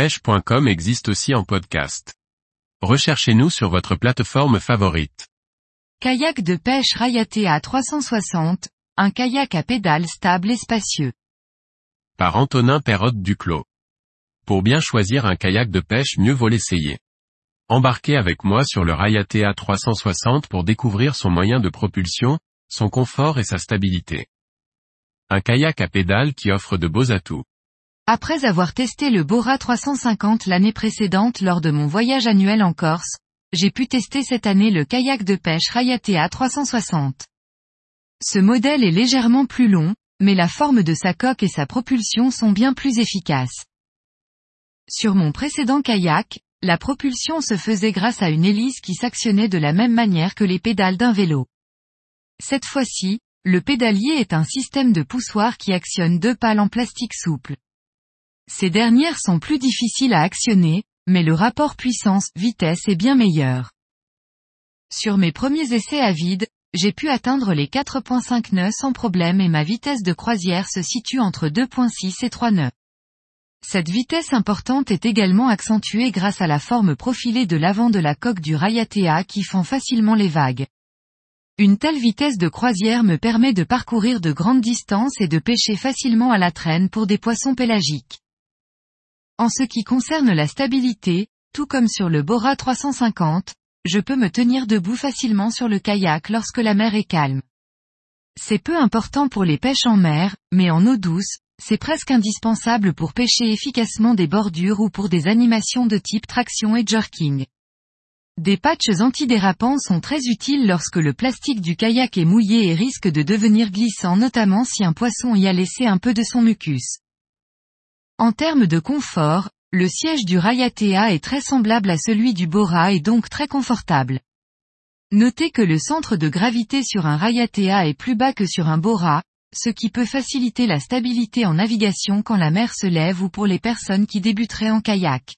pêche.com existe aussi en podcast. Recherchez-nous sur votre plateforme favorite. Kayak de pêche Rayatea 360, un kayak à pédales stable et spacieux. Par Antonin Perrotte Duclos. Pour bien choisir un kayak de pêche mieux vaut l'essayer. Embarquez avec moi sur le Rayatea 360 pour découvrir son moyen de propulsion, son confort et sa stabilité. Un kayak à pédales qui offre de beaux atouts. Après avoir testé le Bora 350 l'année précédente lors de mon voyage annuel en Corse, j'ai pu tester cette année le kayak de pêche Rayatea 360. Ce modèle est légèrement plus long, mais la forme de sa coque et sa propulsion sont bien plus efficaces. Sur mon précédent kayak, la propulsion se faisait grâce à une hélice qui s'actionnait de la même manière que les pédales d'un vélo. Cette fois-ci, le pédalier est un système de poussoir qui actionne deux pales en plastique souple. Ces dernières sont plus difficiles à actionner, mais le rapport puissance-vitesse est bien meilleur. Sur mes premiers essais à vide, j'ai pu atteindre les 4.5 nœuds sans problème et ma vitesse de croisière se situe entre 2.6 et 3 nœuds. Cette vitesse importante est également accentuée grâce à la forme profilée de l'avant de la coque du Rayatea qui fend facilement les vagues. Une telle vitesse de croisière me permet de parcourir de grandes distances et de pêcher facilement à la traîne pour des poissons pélagiques. En ce qui concerne la stabilité, tout comme sur le Bora 350, je peux me tenir debout facilement sur le kayak lorsque la mer est calme. C'est peu important pour les pêches en mer, mais en eau douce, c'est presque indispensable pour pêcher efficacement des bordures ou pour des animations de type traction et jerking. Des patchs antidérapants sont très utiles lorsque le plastique du kayak est mouillé et risque de devenir glissant notamment si un poisson y a laissé un peu de son mucus. En termes de confort, le siège du Rayatea est très semblable à celui du Bora et donc très confortable. Notez que le centre de gravité sur un Rayatea est plus bas que sur un Bora, ce qui peut faciliter la stabilité en navigation quand la mer se lève ou pour les personnes qui débuteraient en kayak.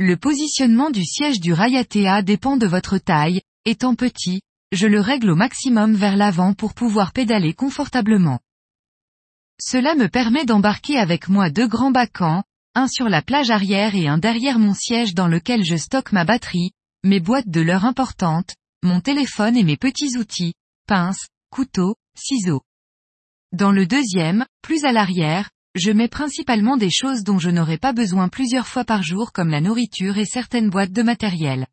Le positionnement du siège du Rayatea dépend de votre taille, étant petit, je le règle au maximum vers l'avant pour pouvoir pédaler confortablement. Cela me permet d'embarquer avec moi deux grands bacans, un sur la plage arrière et un derrière mon siège dans lequel je stocke ma batterie, mes boîtes de l'heure importantes, mon téléphone et mes petits outils, pinces, couteaux, ciseaux. Dans le deuxième, plus à l'arrière, je mets principalement des choses dont je n'aurai pas besoin plusieurs fois par jour comme la nourriture et certaines boîtes de matériel.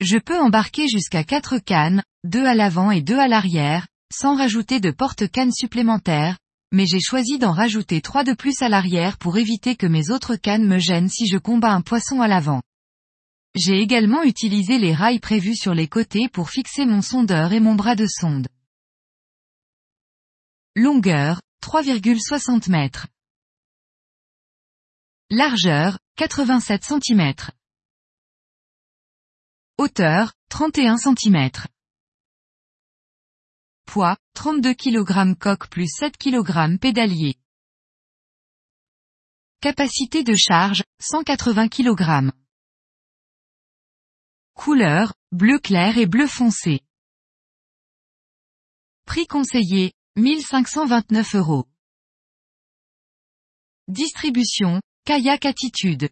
Je peux embarquer jusqu'à quatre cannes, deux à l'avant et deux à l'arrière, sans rajouter de porte-cannes supplémentaires, mais j'ai choisi d'en rajouter trois de plus à l'arrière pour éviter que mes autres cannes me gênent si je combats un poisson à l'avant. J'ai également utilisé les rails prévus sur les côtés pour fixer mon sondeur et mon bras de sonde. Longueur, 3,60 mètres. Largeur, 87 cm. Hauteur, 31 cm. Poids, 32 kg coque plus 7 kg pédalier. Capacité de charge, 180 kg. Couleur, bleu clair et bleu foncé. Prix conseillé, 1529 euros. Distribution, Kayak Attitude.